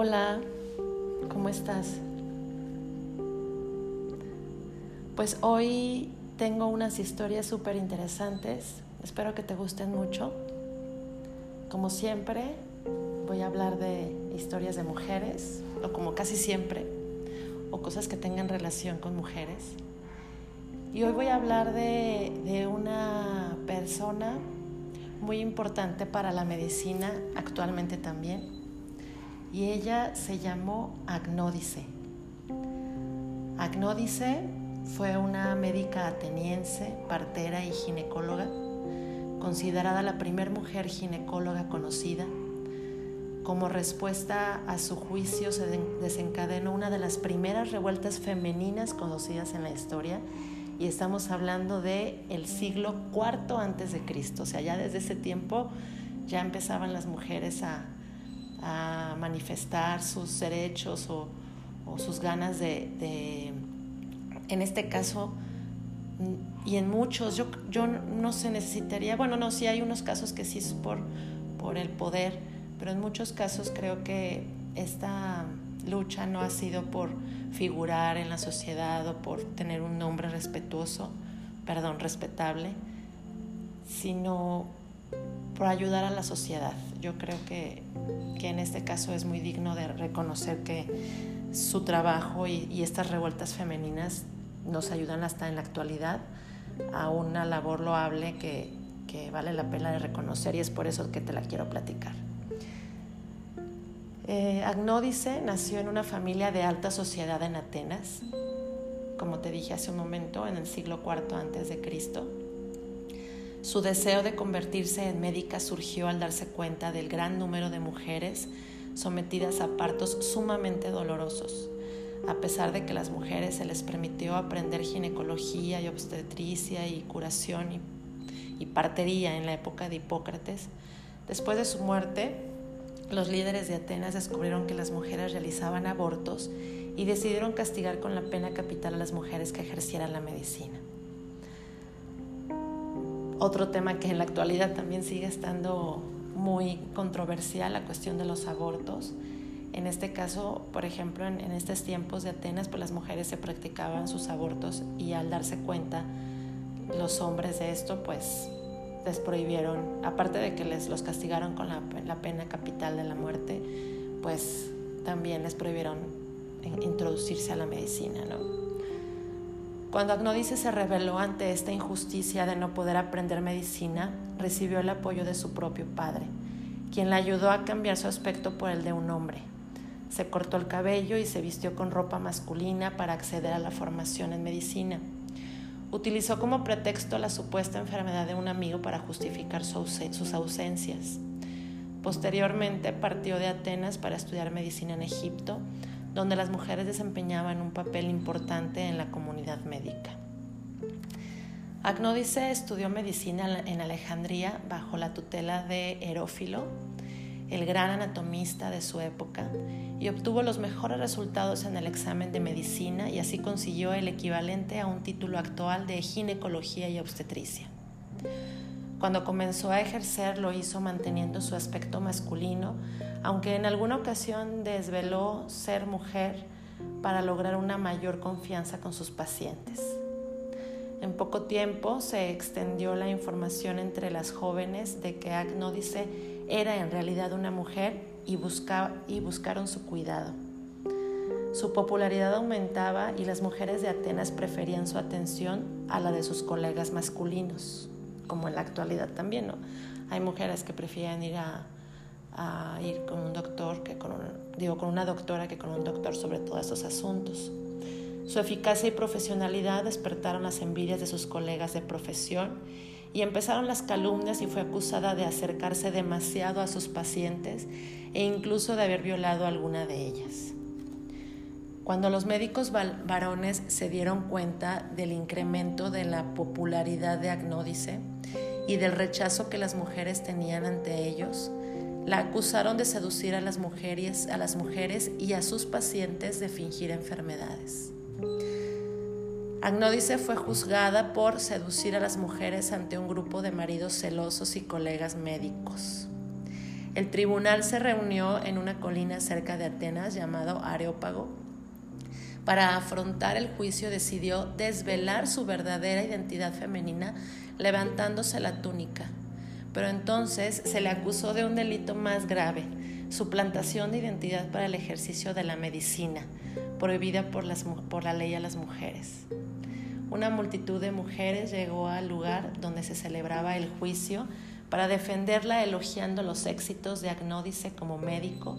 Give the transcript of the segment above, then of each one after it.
Hola, ¿cómo estás? Pues hoy tengo unas historias súper interesantes, espero que te gusten mucho. Como siempre, voy a hablar de historias de mujeres, o como casi siempre, o cosas que tengan relación con mujeres. Y hoy voy a hablar de, de una persona muy importante para la medicina actualmente también y ella se llamó Agnódice. Agnódice fue una médica ateniense, partera y ginecóloga, considerada la primera mujer ginecóloga conocida. Como respuesta a su juicio se desencadenó una de las primeras revueltas femeninas conocidas en la historia y estamos hablando de el siglo IV antes de Cristo, o sea, ya desde ese tiempo ya empezaban las mujeres a, a manifestar sus derechos o, sus ganas de, en este caso, y en muchos, yo, yo no se necesitaría, bueno, no, sí hay unos casos que sí es por, por el poder, pero en muchos casos creo que esta lucha no ha sido por figurar en la sociedad o por tener un nombre respetuoso, perdón, respetable, sino por ayudar a la sociedad. Yo creo que, en este caso es muy digno de reconocer que su trabajo y, estas revueltas femeninas nos ayudan hasta en la actualidad a una labor loable que, vale la pena de reconocer y es por eso que te la quiero platicar. Eh, Agnódice nació en una familia de alta sociedad en Atenas, como te dije hace un momento, en el siglo IV antes de Cristo. Su deseo de convertirse en médica surgió al darse cuenta del gran número de mujeres sometidas a partos sumamente dolorosos. A pesar de que las mujeres se les permitió aprender ginecología y obstetricia y curación y, y partería en la época de Hipócrates, después de su muerte, los líderes de Atenas descubrieron que las mujeres realizaban abortos y decidieron castigar con la pena capital a las mujeres que ejercieran la medicina. Otro tema que en la actualidad también sigue estando muy controversial, la cuestión de los abortos. En este caso, por ejemplo, en, estos tiempos de Atenas, pues las mujeres se practicaban sus abortos y al darse cuenta los hombres de esto, pues les prohibieron, aparte de que les los castigaron con la, la pena capital de la muerte, pues también les prohibieron introducirse a la medicina, ¿no? Cuando Agnodice se rebeló ante esta injusticia de no poder aprender medicina, recibió el apoyo de su propio padre, quien la ayudó a cambiar su aspecto por el de un hombre. Se cortó el cabello y se vistió con ropa masculina para acceder a la formación en medicina. Utilizó como pretexto la supuesta enfermedad de un amigo para justificar sus ausencias. Posteriormente partió de Atenas para estudiar medicina en Egipto, donde las mujeres desempeñaban un papel importante en la comunidad médica. Agnódice estudió medicina en Alejandría bajo la tutela de Herófilo, el gran anatomista de su época, y obtuvo los mejores resultados en el examen de medicina y así consiguió el equivalente a un título actual de ginecología y obstetricia. Cuando comenzó a ejercer lo hizo manteniendo su aspecto masculino, aunque en alguna ocasión desveló ser mujer para lograr una mayor confianza con sus pacientes. En poco tiempo se extendió la información entre las jóvenes de que Agnódice era en realidad una mujer y, y buscaron su cuidado. Su popularidad aumentaba y las mujeres de Atenas preferían su atención a la de sus colegas masculinos como en la actualidad también, ¿no? Hay mujeres que prefieren ir a, ir con un doctor, que con digo, con una doctora que con un doctor sobre todos estos asuntos. Su eficacia y profesionalidad despertaron las envidias de sus colegas de profesión y empezaron las calumnias y fue acusada de acercarse demasiado a sus pacientes e incluso de haber violado a alguna de ellas. Cuando los médicos varones se dieron cuenta del incremento de la popularidad de Agnódice y del rechazo que las mujeres tenían ante ellos, la acusaron de seducir a las mujeres, a las mujeres y a sus pacientes de fingir enfermedades. Agnódice fue juzgada por seducir a las mujeres ante un grupo de maridos celosos y colegas médicos. el tribunal se reunió en una colina cerca de Atenas llamado Areópago. Para afrontar el juicio decidió desvelar su verdadera identidad femenina levantándose la túnica. Pero entonces se le acusó de un delito más grave, suplantación de identidad para el ejercicio de la medicina, prohibida por, por la ley a las mujeres. Una multitud de mujeres llegó al lugar donde se celebraba el juicio para defenderla elogiando los éxitos de Agnódice como médico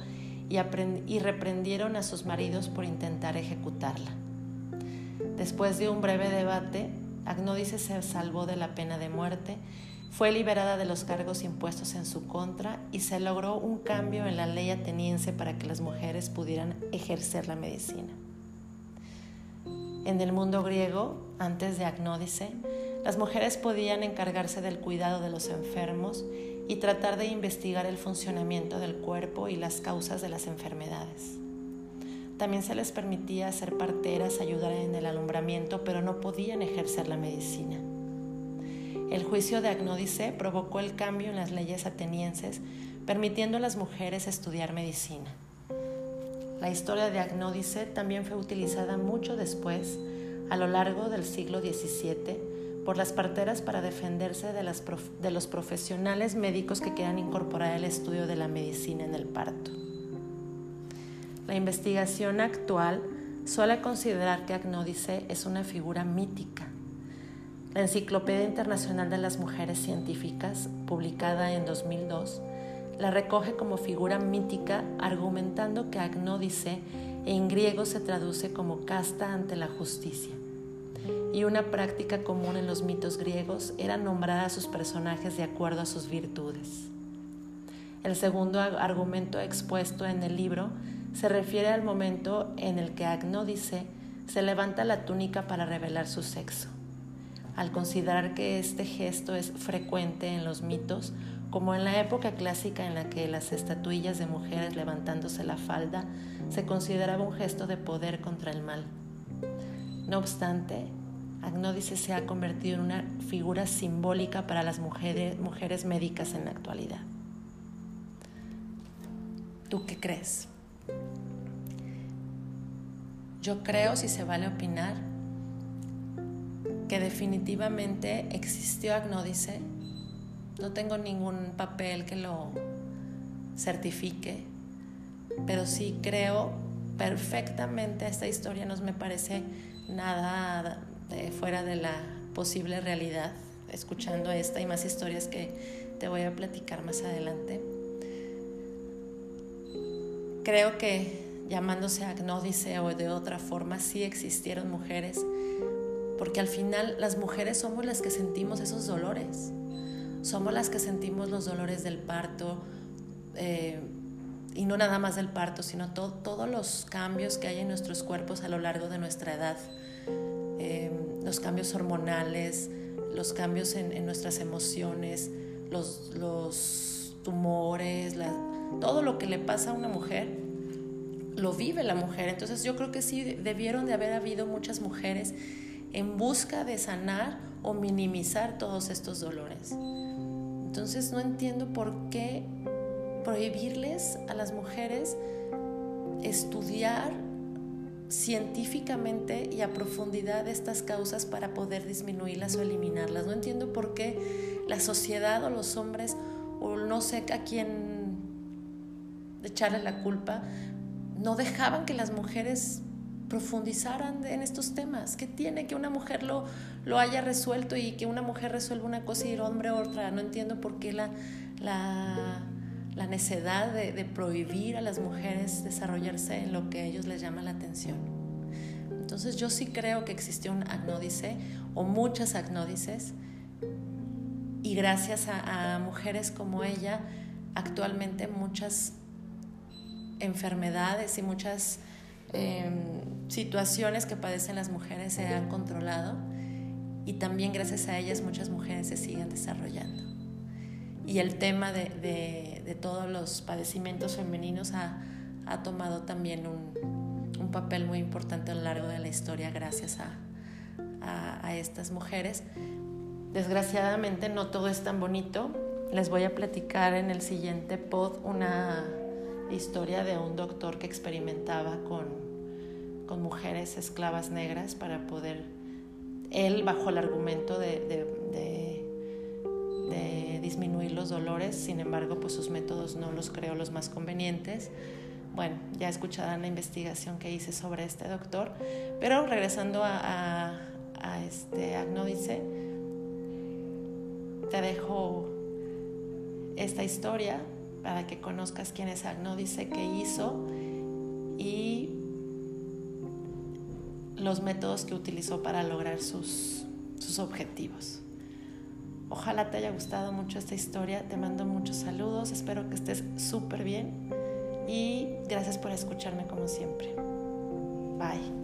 y, reprendieron a sus maridos por intentar ejecutarla. Después de un breve debate, Agnódice se salvó de la pena de muerte fue liberada de los cargos impuestos en su contra y se logró un cambio en la ley ateniense para que las mujeres pudieran ejercer la medicina. En el mundo griego, antes de Agnódice, las mujeres podían encargarse del cuidado de los enfermos y tratar de investigar el funcionamiento del cuerpo y las causas de las enfermedades. También se les permitía ser parteras, ayudar en el alumbramiento, pero no podían ejercer la medicina. El juicio de Agnódice provocó el cambio en las leyes atenienses, permitiendo a las mujeres estudiar medicina. La historia de Agnódice también fue utilizada mucho después, a lo largo del siglo XVII, por las parteras para defenderse de, los profesionales médicos que quieran incorporar el estudio de la medicina en el parto. La investigación actual suele considerar que Agnódice es una figura mítica la Enciclopedia Internacional de las Mujeres Científicas, publicada en 2002, la recoge como figura mítica argumentando que agnódice en griego se traduce como casta ante la justicia. Y una práctica común en los mitos griegos era nombrar a sus personajes de acuerdo a sus virtudes. El segundo argumento expuesto en el libro se refiere al momento en el que Agnódice se levanta la túnica para revelar su sexo al considerar que este gesto es frecuente en los mitos, como en la época clásica en la que las estatuillas de mujeres levantándose la falda se consideraba un gesto de poder contra el mal. No obstante, Agnódice se ha convertido en una figura simbólica para las mujeres, mujeres médicas en la actualidad. ¿Tú qué crees? Yo creo, si se vale opinar, que definitivamente existió Agnódice. No tengo ningún papel que lo certifique, pero sí creo perfectamente esta historia, no me parece nada fuera de la posible realidad, escuchando esta y más historias que te voy a platicar más adelante. Creo que llamándose Agnódice o de otra forma, sí existieron mujeres porque al final las mujeres somos las que sentimos esos dolores, somos las que sentimos los dolores del parto, eh, y no nada más del parto, sino todos los cambios que hay en nuestros cuerpos a lo largo de nuestra edad, eh, los cambios hormonales, los cambios en, nuestras emociones, los, tumores, todo lo que le pasa a una mujer, lo vive la mujer. Entonces yo creo que sí debieron de haber habido muchas mujeres en busca de sanar o minimizar todos estos dolores. Entonces no entiendo por qué prohibirles a las mujeres estudiar científicamente y a profundidad estas causas para poder disminuirlas o eliminarlas. No entiendo por qué la sociedad o los hombres o no sé a quién echarle la culpa no dejaban que las mujeres profundizaran en estos temas. ¿Qué tiene que una mujer lo, lo haya resuelto y que una mujer resuelva una cosa y el hombre otra? No entiendo por qué la, la, la necedad de, prohibir a las mujeres desarrollarse en lo que a ellos les llama la atención. Entonces yo sí creo que existe un agnódice o muchas agnódices y gracias a, a mujeres como ella actualmente muchas enfermedades y muchas Em, situaciones que padecen las mujeres se han controlado y también gracias a ellas muchas mujeres se siguen desarrollando. Y el tema de, de, todos los padecimientos femeninos ha, ha tomado también un, un, papel muy importante a lo largo de la historia gracias a, a, a estas mujeres. Desgraciadamente no todo es tan bonito les voy a platicar en el siguiente pod una historia de un doctor que experimentaba con, con mujeres esclavas negras para poder, él bajo el argumento de, de, de, disminuir los dolores, sin embargo, pues sus métodos no los creo los más convenientes. Bueno, ya escucharán la investigación que hice sobre este doctor, pero regresando a, este Agnódice, te dejo esta historia para que conozcas quién es Agnódice, qué hizo y los métodos que utilizó para lograr sus, sus objetivos. Ojalá te haya gustado mucho esta historia, te mando muchos saludos, espero que estés súper bien y gracias por escucharme como siempre. Bye.